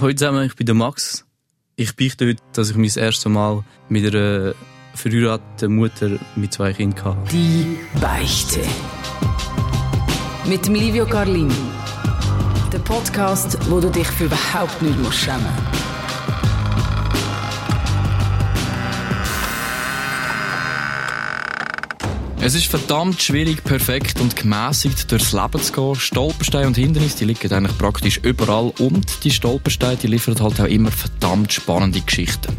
Hallo zusammen, ich bin der Max. Ich beichte heute, dass ich mein erstes Mal mit einer verheirateten Mutter mit zwei Kindern hatte. Die Beichte. Mit Livio Carlin. Der Podcast, wo du dich für überhaupt nicht musst Es ist verdammt schwierig, perfekt und gemäßigt durchs Leben zu gehen. Stolpersteine und Hindernisse, die liegen eigentlich praktisch überall. Und die Stolpersteine, die liefern halt auch immer verdammt spannende Geschichten.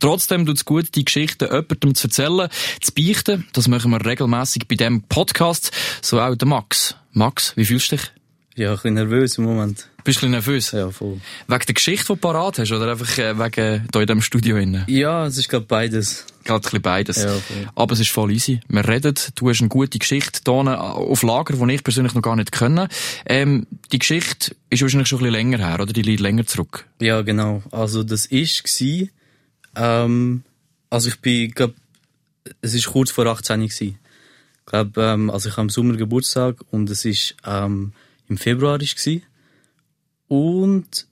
Trotzdem tut es gut, die Geschichten jemandem zu erzählen, zu beichten. Das machen wir regelmäßig bei diesem Podcast. So auch der Max. Max, wie fühlst du dich? Ja, ein bisschen nervös im Moment. Bist du ein bisschen nervös? Ja, voll. Wegen der Geschichte, die du parat hast, oder einfach äh, wegen da in diesem Studio? Innen? Ja, es ist gerade beides. Gerade ein bisschen beides. Ja, voll. Aber es ist voll easy. Wir reden, du hast eine gute Geschichte hier auf Lager, die ich persönlich noch gar nicht kenne. Ähm, die Geschichte ist wahrscheinlich schon ein bisschen länger her, oder? Die liegt länger zurück. Ja, genau. Also das ist gsi. Ähm, also ich bin, glaub, es ist kurz vor 18 gsi. Ich glaube, ähm, also ich habe im Sommer Geburtstag und es ist ähm, im Februar gsi. Und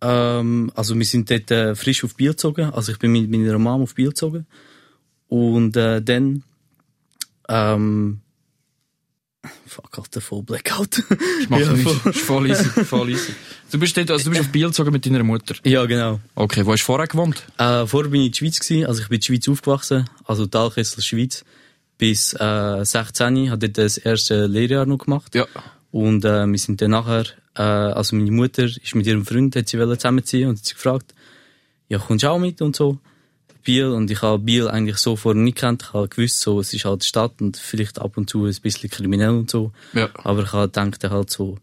ähm, also wir sind dort äh, frisch auf Biel gezogen. Also ich bin mit meiner Mom auf Biel gezogen. Und äh, dann ähm, Fuck, Alter, voll Blackout. Ich mach Ja, nichts. voll. Ist voll easy, voll easy. Du bist dort, also du bist auf Biel gezogen mit deiner Mutter. ja, genau. Okay, wo hast du vorher gewohnt? Äh, vorher bin ich in der Schweiz gewesen, also ich bin in der Schweiz aufgewachsen, also Talkessel Schweiz. Bis äh, 16, habe dort das erste Lehrjahr noch gemacht. Ja. Und äh, wir sind dann nachher, äh, also meine Mutter ist mit ihrem Freund, hat sie wollen zusammenziehen und hat sie gefragt, ja, kommst du auch mit und so? Biel, und ich habe Biel eigentlich so vorher nicht gekannt. Ich habe gewusst, so, es ist halt Stadt und vielleicht ab und zu ein bisschen kriminell und so. Ja. Aber ich habe gedacht halt so,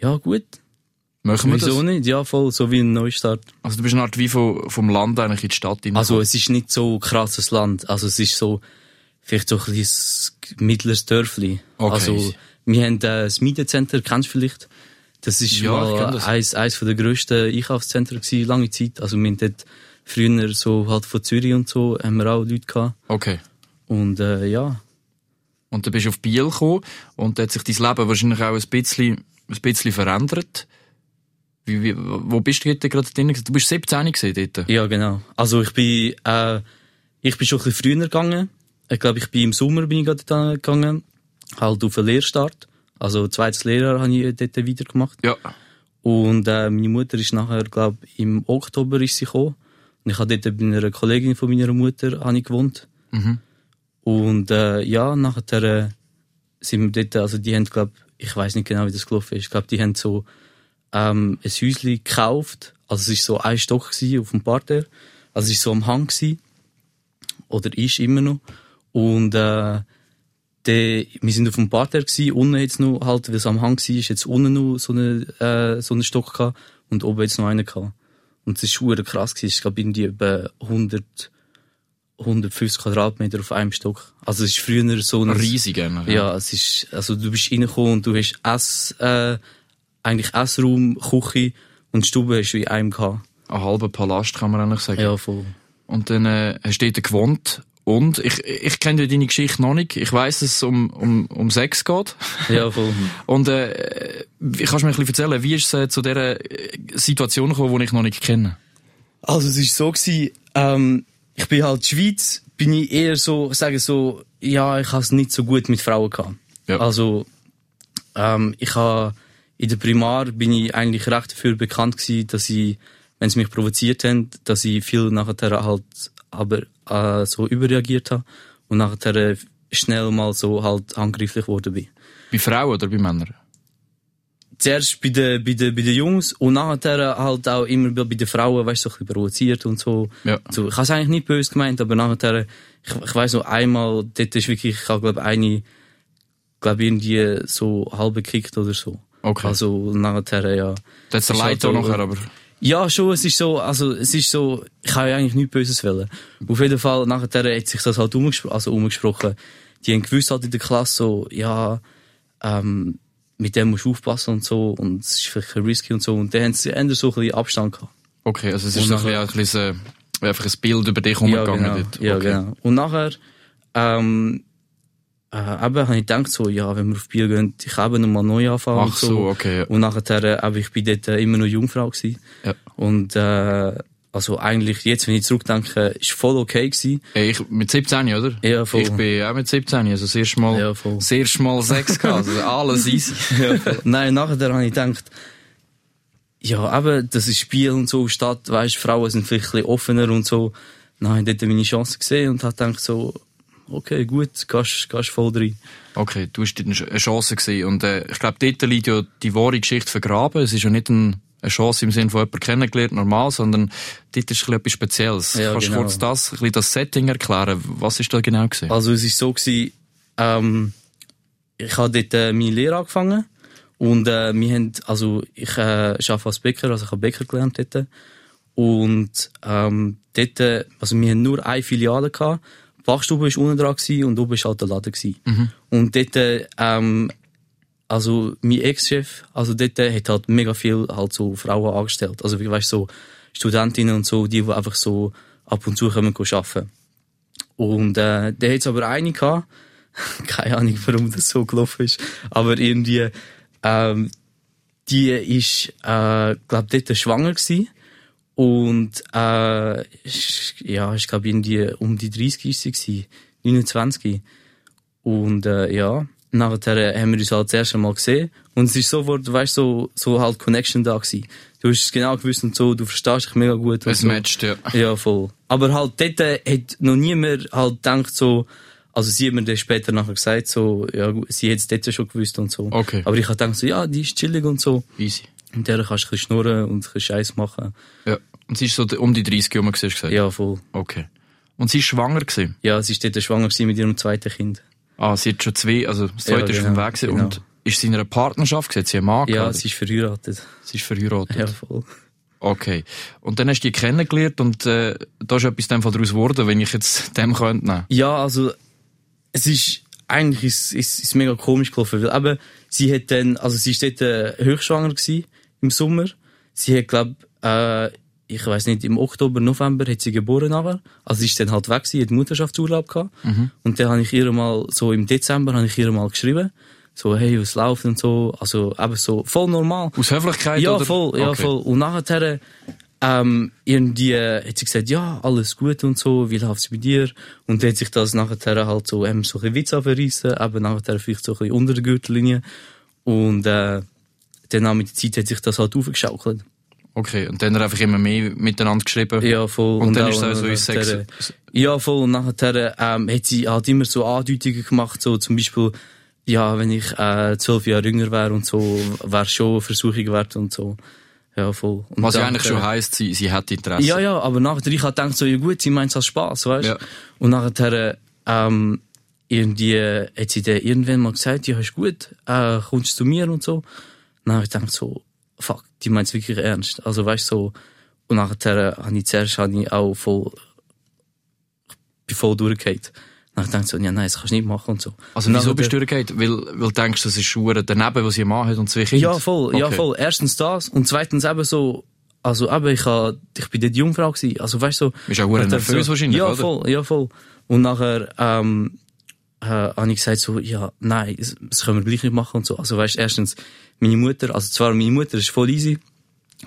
ja gut, Machen wir wieso das? nicht? Ja, voll, so wie ein Neustart. Also du bist eine Art wie vom, vom Land eigentlich in die Stadt rein. Also es ist nicht so krasses Land. Also es ist so vielleicht so ein bisschen mittleres Dörfli. Okay. Also wir haben äh, das Media-Center, kennst du vielleicht? Das ist Ja, mal das. eins, eins von der grössten Einkaufszentren gewesen, lange Zeit. Also wir haben dort früher so halt von Zürich und so haben wir auch Leute gehabt. Okay. Und äh, ja, Und dann bist du auf Biel gekommen und da hat sich dein Leben wahrscheinlich auch ein bisschen, ein bisschen verändert. Wie, wie, wo bist du heute gerade drin? Du bist 17 gewesen dort. ja genau. Also ich bin, äh, ich bin schon ein bisschen früher gegangen. Ich glaube, ich bin im Sommer bin ich gerade gegangen. Halt auf einen Lehrstart. Also zweites Lehrjahr habe ich dort wieder gemacht. Ja. Und äh, meine Mutter ist nachher, glaube im Oktober ist sie gekommen. Und ich habe dort bei einer Kollegin von meiner Mutter habe ich gewohnt. Mhm. Und äh, ja, nachher äh, sind wir dort, also die haben, glaube ich weiß nicht genau, wie das gelaufen ist. Ich glaube, die haben so ähm, ein Häuschen gekauft. Also es ist so ein Stock auf dem Parterre. Also es ist so am Hang gewesen. Oder ist immer noch. Und äh, der, wir sind auf dem Parterre gewesen, unten jetzt noch halt, weil es am Hang war, ist jetzt unten noch so eine, äh, so einen Stock gehabt und oben jetzt noch einen gehabt. Und es schwer krass gewesen. Ich glaube, irgendwie etwa 100, 150 Quadratmeter auf einem Stock. Also es ist früher so ein... Riesig eigentlich. Ja, es ist, also du bist reingekommen und du hast Ess, äh, eigentlich Essraum, Küche und Stube hast du in einem gehabt. Ein halber Palast kann man eigentlich sagen. Ja, voll. Und dann äh, hast du dort gewohnt. Und ich, ich kenne deine Geschichte noch nicht. Ich weiss, dass es um, um, um Sex geht. Ja, voll. Und äh, kannst du mir ein bisschen erzählen, wie ist es äh, zu dieser äh, Situation gekommen, die ich noch nicht kenne? Also es ist so gewesen, ähm, ich bin halt Schweiz, bin ich eher so, ich sage so, ja, ich habe es nicht so gut mit Frauen gehabt. Ja. Also ähm, ich habe in der Primar bin ich eigentlich recht dafür bekannt gewesen, dass ich, wenn sie mich provoziert haben, dass ich viel nachher halt aber äh, so überreagiert habe und nachher schnell mal so halt handgreiflich geworden bin. Bei Frauen oder bei Männern? zuerst bei den, bei den, bei den Jungs und nachher halt auch immer bei den Frauen, weißt du, so ein bisschen provoziert und so. Ja. so ich habe es eigentlich nicht böse gemeint, aber nachher, ich, ich weiss noch einmal, dort ist wirklich, ich habe glaube eine, glaube irgendwie so halb gekickt oder so. Okay. Also nachher, ja. Das ist der Leid halt nachher, aber... Ja, schon, es ist so, also, es ist so, ich habe ja eigentlich nichts Böses wollen. Auf jeden Fall, nachher hat sich das halt umgespro also umgesprochen. Die haben gewusst halt in der Klasse so, ja, ähm, mit dem musst du aufpassen und so, und es ist vielleicht risky und so, und dann haben sie eher so ein bisschen Abstand gehabt. Okay, also es ist Und so ein nachher- bisschen, ein bisschen äh, einfach ein Bild über dich Ja, umgegangen genau. dort. Ja, okay. genau. Und nachher, ähm, äh, eben habe ich gedacht, so, ja, wenn wir auf Biel gehen, ich habe nochmal neu anfangen. Ach und so, so, okay. Ja. Und nachher, äh, aber ich bin dort äh, immer noch Jungfrau gewesen. Ja. Und, äh, also eigentlich, jetzt, wenn ich zurückdenke, ist voll okay gewesen. Ey, Ich, mit 17, oder? Ja, voll. Ich bin auch mit 17, also das erste Mal, Ja, voll. das erste Mal Sex gehabt, also alles easy. Ja, voll. Nein, nachher habe ich gedacht, ja, aber das ist Spiel und so, Stadt, weißt, Frauen sind vielleicht ein bisschen offener und so. Dann habe ich dort meine Chance gesehen und habe gedacht so, okay, gut, gehst, gehst voll rein. Okay, du hast dort eine Chance gesehen und äh, ich glaube, dort liegt ja die wahre Geschichte vergraben. Es ist ja nicht ein, eine Chance im Sinne von jemanden kennengelernt, normal, sondern dort ist etwas Spezielles. Ja, Kannst du genau. kurz das, ein bisschen das Setting erklären? Was ist da genau gesehen? Also es ist so gewesen, ähm, ich habe dort äh, meine Lehre angefangen und äh, wir haben, also ich äh, arbeite als Bäcker, also ich habe Bäcker gelernt dort und ähm, dort, äh, also wir haben nur eine Filiale gehabt, die Fachstube war unten dran und oben war halt der Laden gewesen. Und dort, äh, ähm, also mein Ex-Chef, also dort hat halt mega viel halt so Frauen angestellt, also wie weißt so Studentinnen und so, die, die einfach so ab und zu kommen arbeiten. Und äh, der hat aber eine gehabt. Keine Ahnung, warum das so gelaufen ist. Aber irgendwie, ähm, die ist, äh, glaub, dort schwanger gewesen. Und, äh, ist, ja, ich glaube, irgendwie um die 30 ist sie gewesen. 29. Und, äh, ja, nachher haben wir uns halt das erste Mal gesehen. Und es ist sofort, weißt so, so halt Connection da gewesen. Du hast es genau gewusst und so, du verstehst dich mega gut. Es so. matcht, ja. Ja, voll. Aber halt dort äh, hat noch niemand halt gedacht so, also sie hat mir dann später nachher gesagt so, ja sie hat es dort schon gewusst und so. Okay. Aber ich hab gedacht so, ja, die ist chillig und so. Easy. Und der kannst du ein bisschen schnurren und ein bisschen Scheiß machen. Ja. Und sie ist so um die 30 herum, gewesen, hast du gesagt? Ja, voll. Okay. Und sie ist schwanger gewesen? Ja, sie ist dort schwanger gewesen mit ihrem zweiten Kind. Ah, sie hat schon zwei, also das zweite Ja, ist auf dem genau, Weg gewesen. genau. Und ist sie in einer Partnerschaft gewesen? Hat sie einen Mann Ja, gehabt? sie ist verheiratet. sie ist verheiratet. Ja, voll. Okay. Und dann hast du die kennengelernt und äh, da ist etwas dem Fall daraus geworden, wenn ich jetzt dem könnte nehmen. Ja, also es ist eigentlich ist, ist, ist mega komisch gelaufen, weil eben, sie hat dann, also sie ist dort äh, höchstschwanger gewesen, im Sommer. Sie hat, glaub, äh, ich weiß nicht, im Oktober, November hat sie geboren nachher. Also sie ist dann halt weg gewesen, hat Mutterschaftsurlaub gehabt. Und dann habe ich ihr mal, so im Dezember, habe ich ihr mal geschrieben, so, hey, was läuft und so, also eben so, voll normal. Aus Höflichkeit Ja, oder? voll, ja, Okay. voll. Und nachher, ähm, irgendwie äh, hat sie gesagt, ja, alles gut und so, wie läuft's bei dir? Und dann hat sich das nachher halt so, ähm, so ein bisschen Witz anverrissen, eben nachher vielleicht so ein bisschen unter der Gürtellinie. Und, äh, dann mit der Zeit hat sich das halt aufgeschaukelt. Okay, und dann hat er einfach immer mehr miteinander geschrieben. Ja, voll. Und, dann auch ist es so in nachher- Sex. Ja, voll. Und nachher, ähm, hat sie halt immer so Andeutungen gemacht, so zum Beispiel, ja, wenn ich, äh, zwölf Jahre jünger wäre und so, wäre schon eine Versuchung wert und so. Ja, voll. Und Was ja dann- eigentlich schon heisst, sie, sie hat Interesse. Ja, ja, aber nachher, ich hab gedacht, so, ja gut, sie meint als Spaß, weißt du? Ja. Und nachher, ähm, irgendwie, hat sie dann irgendwann mal gesagt, ja, ist gut, äh, kommst du zu mir und so. Dann hab ich gedacht, so, fuck, die meint's wirklich ernst. Also, weißt du, so, und nachher, äh, hab ich zuerst, hab ich auch voll, bin voll durchgefallen. Dann hab ich gedacht, so, ja, nein, das kannst du nicht machen und so. Also Und wieso bist du durchgegangen? Weil, weil du denkst, das ist Schuhe daneben, was sie Mann hat und zwei Kinder? Ja, voll, ja, Okay. voll. Erstens das und zweitens eben so, also eben, ich, ha, ich bin dort Jungfrau gewesen. Also weißt du, so, Bist auch nervös wahrscheinlich, ja, oder? voll, ja, voll. Und nachher, ähm, äh, habe ich gesagt so, ja, nein, das, können wir gleich nicht machen und so. Also weißt erstens, meine Mutter, also zwar meine Mutter ist voll easy.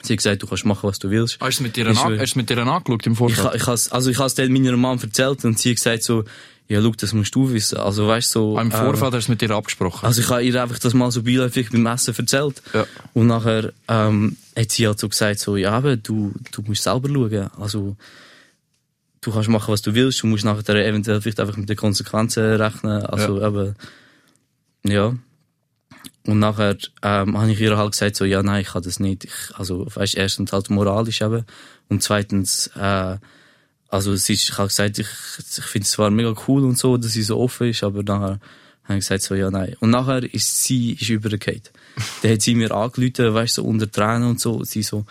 Sie hat gesagt, du kannst machen, was du willst. Hast du es mit dir, Ist an, so- hast du mit dir angeschaut im Ich, Vorfeld? ha- ich has, also ich has dann meiner Mom erzählt und sie hat gesagt so, ja, schau, das musst du wissen. Also weißt so. Ah, Im äh, Vorfeld hast du es mit dir abgesprochen? also ich habe ihr einfach das mal so beiläufig beim Essen erzählt. Ja. Und nachher ähm, hat sie halt so gesagt, so, ja, aber du, du musst selber schauen. Also du kannst machen, was du willst. Du musst nachher eventuell vielleicht einfach mit den Konsequenzen rechnen. Also eben, ja. Und nachher ähm, habe ich ihr halt gesagt, so, ja, nein, ich kann das nicht. Ich, also weißt, erstens halt moralisch eben. Und zweitens, äh, also es ist, ich habe gesagt, ich, ich finde es zwar mega cool und so, dass sie so offen ist, aber nachher habe ich gesagt so, ja, nein. Und nachher ist sie ist übergefallen. Dann hat sie mir angerufen, weißt du, so unter Tränen und so. Sie so,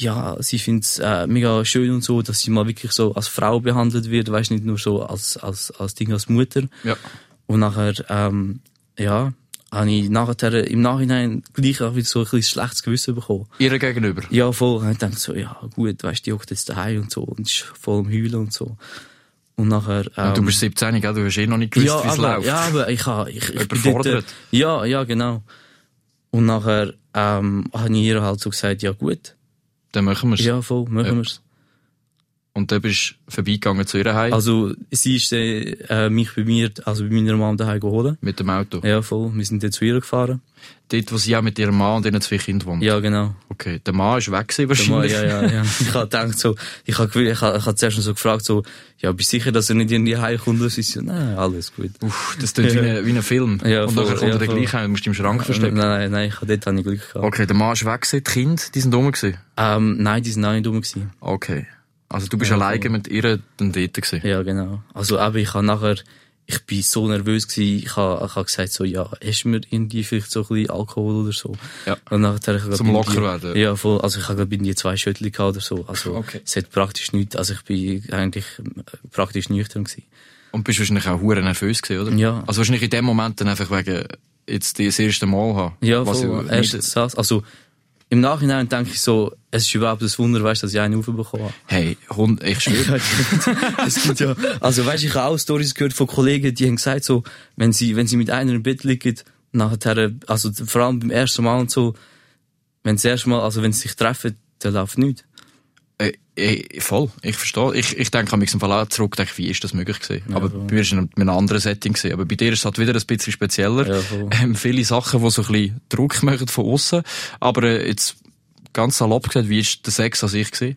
ja, sie findet es äh, mega schön und so, dass sie mal wirklich so als Frau behandelt wird, weißt du, nicht nur so als, als, als Ding, als Mutter. Ja. Und nachher, ähm, ja, habe ich nachher im Nachhinein gleich auch wieder so ein bisschen schlechtes Gewissen bekommen. Ihr gegenüber? Ja, voll. Und ich dachte so, ja, gut, weißt du, die hockt jetzt daheim und so und ist voll am Heulen und so. Und nachher... Ähm, Und du bist 17, gell? Du hast eh noch nicht gewusst, ja, wie es läuft. ja, aber ich habe... Ich, ich Überfordert. dort, Ja, ja, genau. Und nachher ähm, habe ich ihr halt so gesagt, ja gut, Dann machen wir's. ja voll, machen Ja. wir's. Und dann bist du vorbeigegangen zu ihr Heim Also sie ist äh, äh, mich bei mir, also bei meiner Mom daheim geholt. mit dem Auto. Ja, voll. Wir sind dann zu ihr gefahren. Dort, wo sie auch mit ihrem Mann und ihren zwei Kindern wohnt. Ja, genau. Okay, der Mann ist weg gewesen Der Mann, wahrscheinlich. ja, ja, ja. Ich habe gedacht so, ich habe ich habe, ich habe zuerst so gefragt so, ja, bist du sicher, dass er nicht irgendwie heimkommt? Und sie so, nein, alles gut. Uff, das klingt wie, ein- wie ein Film. Ja, und voll, nachher kommt ja, er gleich heim musst dich im Schrank verstecken. Nein, nein, ich habe dort habe ich Glück gehabt. Okay, der Mann ist weg gewesen, die Kinder, die sind dumm gewesen. Ähm, nein, die sind auch nicht dumm gewesen. Okay. Also du bist Ja, alleine voll. mit ihr dann dort gewesen. Ja, genau. Also eben, ich habe nachher, ich bin so nervös gewesen, ich habe, ich habe gesagt so, ja, hast du mir irgendwie vielleicht so ein bisschen Alkohol oder so? Ja. Und nachher, ich Zum locker werden. Ja, voll. Also ich habe glaube irgendwie zwei Schüttel gehabt oder so. Also Okay. es hat praktisch nichts, also ich bin eigentlich äh, praktisch nüchtern gewesen. Und bist wahrscheinlich auch hure nervös gewesen, oder? Ja. Also wahrscheinlich in dem Moment dann einfach wegen jetzt das erste Mal haben. Ja, Was voll. ich Erstens das. Also im Nachhinein denke ich so, es ist überhaupt ein Wunder, weißt, dass ich einen aufbekommen habe. Hey, Hund, ich schwöre. es gibt ja, also weißt, ich habe auch Stories gehört von Kollegen, die haben gesagt so, wenn sie, wenn sie mit einer im Bett liegen, nachher, also vor allem beim ersten Mal und so, wenn sie das erste Mal, also wenn sie sich treffen, dann läuft nichts. Voll, ich verstehe. Ich, ich denke an mich im Fall auch zurück, denke, wie ist das möglich gewesen? Aber voll. bei mir ist es in einem anderen Setting gewesen. Aber bei dir ist es halt wieder ein bisschen spezieller. Ja, ähm, viele Sachen, die so ein bisschen Druck machen von außen. Aber äh, jetzt ganz salopp gesagt, wie ist der Sex an sich gewesen?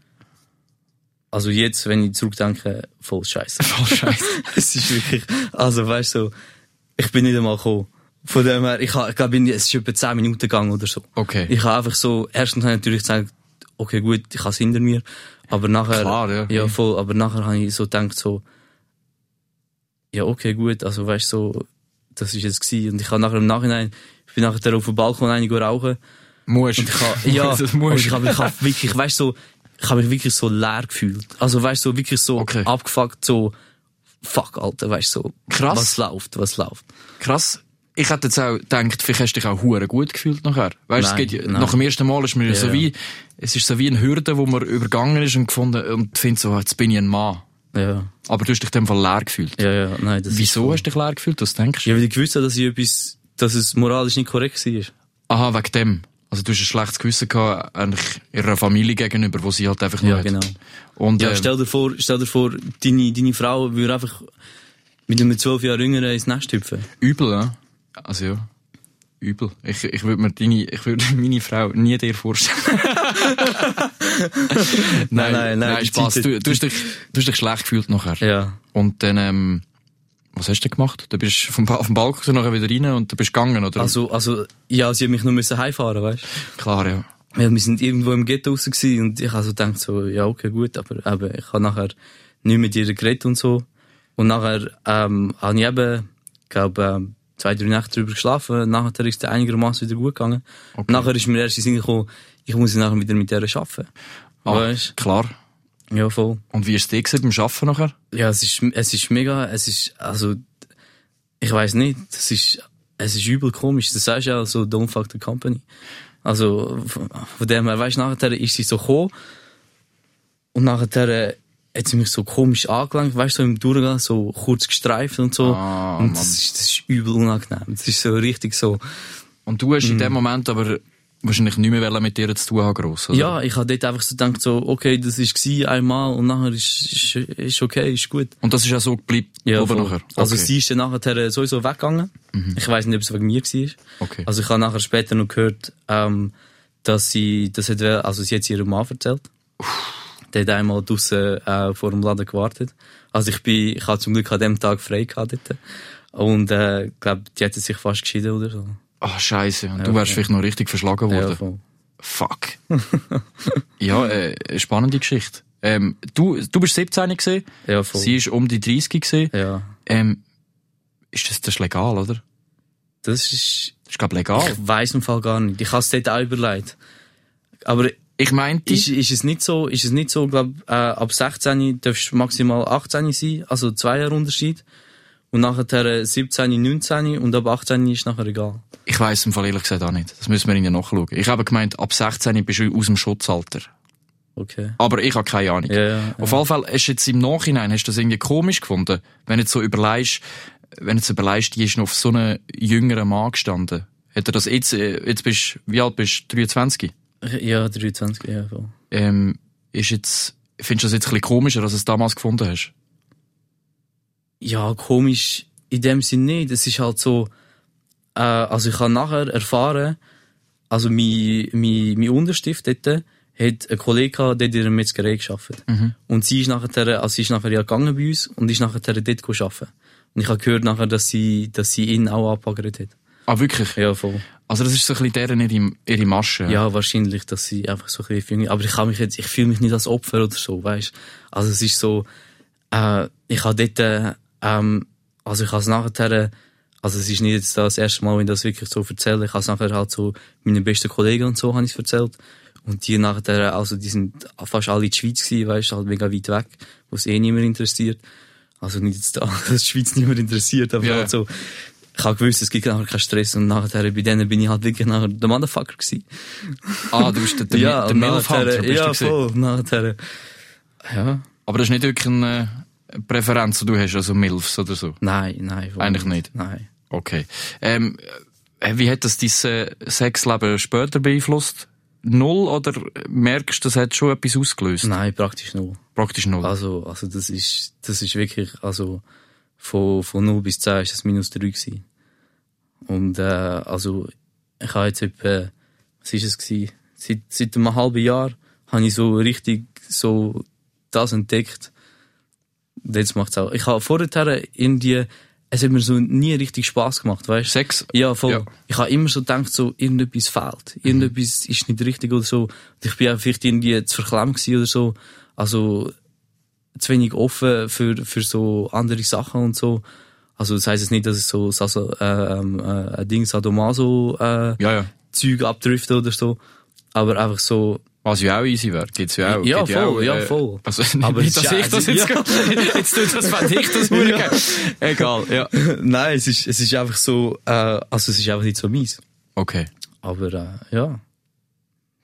Also jetzt, wenn ich zurückdenke, voll scheiße. Voll scheiße. es ist wirklich, also weißt du, so, ich bin nicht einmal gekommen. Von dem her, ich, ich glaube, es ist etwa 10 Minuten gegangen oder so. Okay. Ich habe einfach so, erstens habe ich natürlich gesagt, okay, gut, ich habe es hinter mir. Aber nachher, Klar, ja. ja, voll, aber nachher habe ich so gedacht, so, ja, okay, gut, also weißt so, das ist jetzt gewesen. Und ich habe nachher im Nachhinein, ich bin nachher auf dem Balkon einig rauchen. Musst. Und ich habe, ja, das und ich habe ich hab wirklich, weißt so, ich habe mich wirklich so leer gefühlt. Also weißt so, wirklich so Okay. abgefuckt, so, fuck, Alter, weißt so, Krass. was läuft, was läuft. Krass. Ich hätte jetzt auch gedacht, vielleicht hast du dich auch hure gut gefühlt nachher. Weißt, es Nein, geht, ja- nein. nach dem ersten Mal ist mir Ja, so ja. wie, es ist so wie eine Hürde, wo man übergangen ist und gefunden, und findet so, jetzt bin ich ein Mann. Ja, Aber du hast dich in dem Fall leer gefühlt. ja, ja, nein, das Wieso voll- hast du dich leer gefühlt? Was denkst du? Ja, weil ich gewusst habe, dass ich etwas, dass es moralisch nicht korrekt war. Aha, wegen dem. Also du hast ein schlechtes Gewissen gehabt, eigentlich ihrer Familie gegenüber, wo sie halt einfach nur Ja, genau. Und, Ja, äh, stell dir vor, stell dir vor, deine, deine Frau würde einfach mit einem zwölf Jahre Jüngeren ins Nest hüpfen. übel, ja? Also ja. Übel. Ich, ich würde mir deine, ich würde meine Frau nie dir vorstellen. nein, nein, nein, die Spaß. Du, du, hast dich, du hast dich schlecht gefühlt nachher. Ja. Und dann, ähm, was hast du denn gemacht? Du bist vom, Ba- vom Balkon nachher wieder rein und du bist gegangen, oder? Also, also, ja, sie hat mich nur müssen heimfahren, weißt Klar, ja. du? Ja, wir sind irgendwo im Ghetto raus gewesen und ich habe so gedacht so, ja, okay, gut, aber eben, ich habe nachher nicht mit ihr geredet und so. Und nachher, ähm, habe ich eben, glaube ähm, zwei, drei Nächte drüber geschlafen. Nachher ist es einigermaßen wieder gut gegangen. Okay. Nachher ist mir erst in Sinn gekommen, ich muss nachher wieder mit ihr arbeiten. Ah, Weißt klar. Ja, voll. Und wie ist es dir beim Arbeiten nachher? Ja, es ist, es ist mega, es ist, also, ich weiß nicht, es ist, es ist übel komisch. Das sagst du ja so, don't fuck the company. Also, von dem her, weißt nachher ist sie so gekommen, und nachher hat sie mich so komisch angelangt, weißt du, so im Durchgang, so kurz gestreift und so. Ah, und das ist, das ist übel unangenehm. Das ist so richtig so. Und du hast in Mhm. dem Moment aber wahrscheinlich nicht mehr mit ihr zu tun haben, gross, oder? Ja, ich habe dort einfach so gedacht, so, okay, das gsi einmal und nachher ist, ist, ist okay, ist gut. Und das ist auch so geblieben, Ja, oder nachher? Also Okay. Mhm. sie ist dann nachher sowieso weggegangen. Ich weiß nicht, ob es wegen mir war. Okay. Also ich habe nachher später noch gehört, ähm, dass sie, das hat, also sie hat ihrem Mann erzählt. Der hat einmal draussen äh, vor dem Laden gewartet. Also ich bin, ich hatte zum Glück an dem Tag frei gehabt dort. Und äh, glaube, die hätten sich fast geschieden oder so. Ah, scheiße. Und Ja, du wärst voll. vielleicht noch richtig verschlagen worden. Ja, voll. Fuck. ja, äh, spannende Geschichte. Ähm, du, du bist 17 gesehen, Ja, voll. sie ist um die 30 gesehen. ja. Ähm, ist das, das ist legal, oder? Das ist, Das ist glaub legal. ich weiss im Fall gar nicht. Ich habe es dort auch überlegt. Aber Ich meinte, Ist, ist es nicht so, ist es nicht so, glaub, äh, ab 16 darfst du maximal 18 sein, also zwei Jahre Unterschied. Und nachher äh, 17, 19 und ab 18 ist nachher egal. ich weiss im Fall ehrlich gesagt auch nicht. Das müssen wir ihnen nachschauen. Ich habe gemeint, ab 16 bist du aus dem Schutzalter. Okay. Aber ich habe keine Ahnung. Ja, ja, Auf jeden Fall, hast du jetzt im Nachhinein, hast du das irgendwie komisch gefunden? Wenn du jetzt so überlegst, wenn du jetzt überlegst, die ist noch auf so einem jüngeren Mann gestanden. Hat er das jetzt, äh, jetzt bist, wie alt bist du? 23? Ja, 23, ja, voll. Ähm, ist jetzt, findest du das jetzt ein bisschen komischer, als du es damals gefunden hast? Ja, komisch in dem Sinn nicht. Es ist halt so, äh, also ich habe nachher erfahren, also mein, mein, mein Unterstift dort hat ein Kollege gehabt, der in einer Metzgerei gearbeitet. Und sie ist nachher, also sie ist nachher ja gegangen bei uns und ist nachher dort arbeiten. Und ich habe gehört nachher, dass sie, dass sie ihn auch abgebaggert hat. Ah, wirklich? Ja, voll. Also das ist so ein bisschen deren ihre, ihre Masche. Ja, wahrscheinlich, dass sie einfach so ein bisschen. Aber ich kann mich jetzt, ich fühle mich nicht als Opfer oder so, weißt Also es ist so, äh, ich habe dort, äh, ähm, also ich habe es nachher, also es ist nicht jetzt das erste Mal, wenn ich das wirklich so erzähle, ich habe es nachher halt so meinen besten Kollegen und so habe ich es erzählt. Und die nachher, also die sind fast alle in der Schweiz gewesen, weißt halt mega weit weg, wo es eh niemand interessiert. Also nicht jetzt da, dass die Schweiz niemand interessiert, aber Ja. halt so, ich habe gewusst, es gibt nachher keinen Stress und nachher bei denen bin ich halt wirklich nachher der Motherfucker gewesen. Ah, du bist der, der, ja, der nachher- bist du ja, gewesen. voll, nachher, ja, Aber das ist nicht wirklich eine Präferenz, die du hast, also Milfs oder so. nein, nein. Eigentlich nicht. Nein. Okay. Ähm, äh, wie hat das dein äh, Sexleben später beeinflusst? Null oder merkst du, das hat schon etwas ausgelöst? Nein, praktisch null. Praktisch null. Also, also das ist, das ist wirklich, also von, von 0 bis 10 ist das minus 3 gewesen. Und, äh, also, ich habe jetzt etwa, was ist es gewesen? Seit, seit einem halben Jahr habe ich so richtig so das entdeckt. Und Jetzt macht's auch. Ich habe vorher irgendwie, es hat mir so nie richtig Spaß gemacht, weißt du? Sex? Ja, voll. Ja. Ich habe immer so gedacht, so, irgendetwas fehlt. Irgendetwas ist nicht richtig oder so. Und ich bin auch vielleicht irgendwie zu verklemmt oder so. Also, zu wenig offen für, für so andere Sachen und so. Also, das heisst jetzt nicht, dass es so, so äh, ähm, äh, ein Ding Sadomaso, äh, Ja, ja. Zeug abdriftet oder so. Aber einfach so, Was ja auch easy wäre. Gibt's ja auch. Ja, voll, auch, ja, äh, voll. Also, Aber nicht, dass ich ja- das jetzt, ja. jetzt tut das, fand ich das hure geil. Egal, ja. nein, es ist, es ist einfach so, äh, also es ist einfach nicht so mies. Okay. Aber, äh, ja.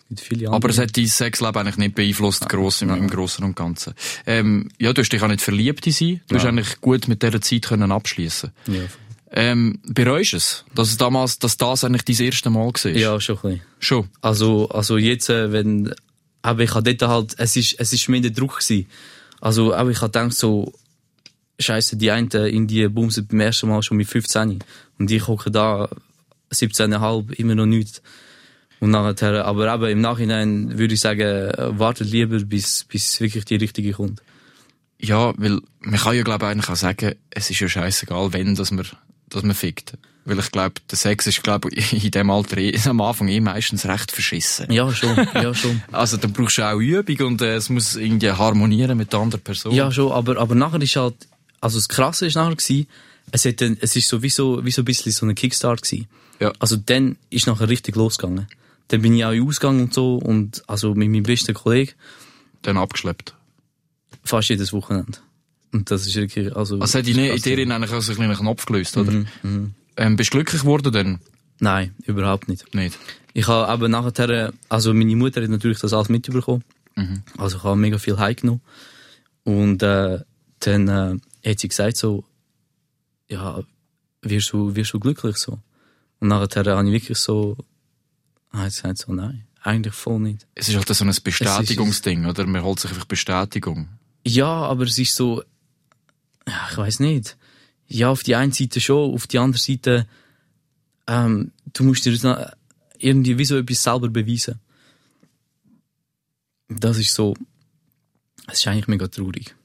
Gibt viele andere. Aber es hat dein Sexleben eigentlich nicht beeinflusst, gross im, im Grossen und Ganzen. Ähm, ja, du hast dich auch nicht verliebt in sie. Du hast eigentlich gut mit dieser Zeit können abschließen. ja. Ähm, bereust du es, dass es damals, dass das eigentlich dein erste Mal war? ja, schon ein bisschen. Schon. Also, also jetzt, äh, wenn, aber ich hatte dort halt, es ist, es ist mehr der Druck gewesen. Also, aber ich hatte gedacht so, Scheiße, die einen in die bumsen beim ersten Mal schon mit 15. Und ich hocke da 17,5, immer noch nichts. Und nachher, aber eben im Nachhinein würde ich sagen, wartet lieber, bis, bis wirklich die richtige kommt. Ja, weil man kann ja glaube ich eigentlich auch sagen, es ist ja scheißegal, wenn, dass man, dass man fickt. Weil ich glaube, der Sex ist glaube ich in dem Alter eh, am Anfang eh meistens recht verschissen. Ja, schon, ja, schon. Also dann brauchst du auch Übung und äh, es muss irgendwie harmonieren mit der anderen Person. Ja, schon, aber, aber nachher ist halt, also das Krasse ist nachher gewesen, es hat dann, es ist so wie so, wie so ein bisschen so ein Kickstart gewesen. Ja. Also dann ist nachher richtig losgegangen. Dann bin ich auch in Ausgang und so und also mit meinem besten Kollegen Dann abgeschleppt. fast jedes Wochenende. Und das ist wirklich, also. Also hat ist in dir eigentlich auch so ein kleiner Knopf gelöst, oder? Mhm, Ähm, bist du glücklich geworden denn? Nein, überhaupt nicht. Nicht. Ich habe aber nachher, also meine Mutter hat natürlich das alles mitbekommen. Mhm. Also ich habe mega viel heimgenommen. Und äh, dann äh, hat sie gesagt so, ja, wirst du, wirst du glücklich so? Und nachher habe ich wirklich so, habe ich gesagt so, nein, eigentlich voll nicht. Es ist halt so ein Bestätigungsding, oder? Man holt sich einfach Bestätigung. Ja, aber es ist so, ja, ich weiß nicht. Ja, auf die einen Seite schon, auf die andere Seite, ähm, du musst dir irgendwie wie so etwas selber beweisen. Das ist so, es ist eigentlich mega traurig.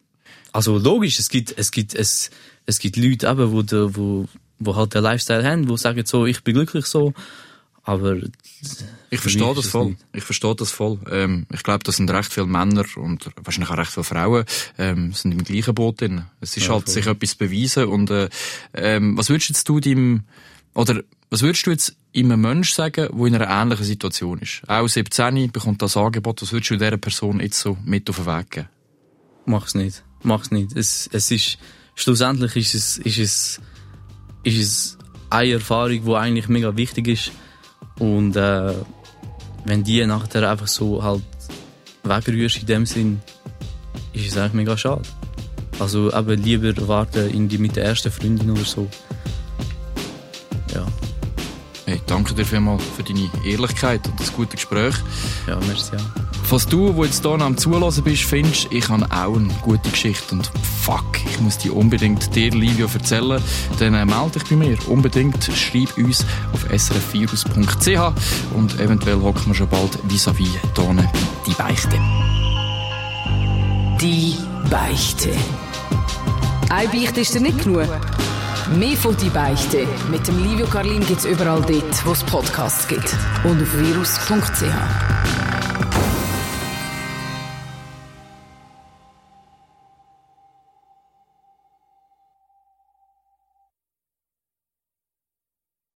Also logisch, es gibt, es gibt, es, es gibt Leute eben, wo, de, wo, wo halt den Lifestyle haben, wo sagen so, ich bin glücklich so, aber Ich verstehe das voll. nicht. Ich verstehe das voll. Ähm, ich glaube, das sind recht viele Männer und wahrscheinlich auch recht viele Frauen ähm, sind im gleichen Boot drin. Es ist Ja, halt voll. sich etwas beweisen und äh, ähm, was würdest jetzt du deinem oder was würdest du jetzt einem Mensch sagen, der in einer ähnlichen Situation ist? Auch 17 bekommt das Angebot. Was würdest du dieser Person jetzt so mit auf den Weg geben? mach's nicht. Mach's nicht. Es, es ist, schlussendlich ist es, ist es, ist es eine Erfahrung, die eigentlich mega wichtig ist. Und, äh, wenn die nachher einfach so halt wegrührst in dem Sinn, ist es eigentlich mega schade. Also eben lieber warten in die, mit der ersten Freundin oder so. Ja. Danke dir vielmals für deine Ehrlichkeit und das gute Gespräch. Ja, merci. Falls du, wo jetzt hier am Zuhören bist, findest, ich habe auch eine gute Geschichte und fuck, ich muss die unbedingt dir, Livio, erzählen, dann äh, melde dich bei mir. Unbedingt schreib uns auf srfvirus.ch und eventuell hocken wir schon bald vis-à-vis -vis hier die Beichte. Die Beichte. Eine Beichte ist dir nicht genug. Mehr von «Die Beichte» mit dem Livio Carlin gibt es überall dort, wo es Podcasts gibt. Und auf virus.ch.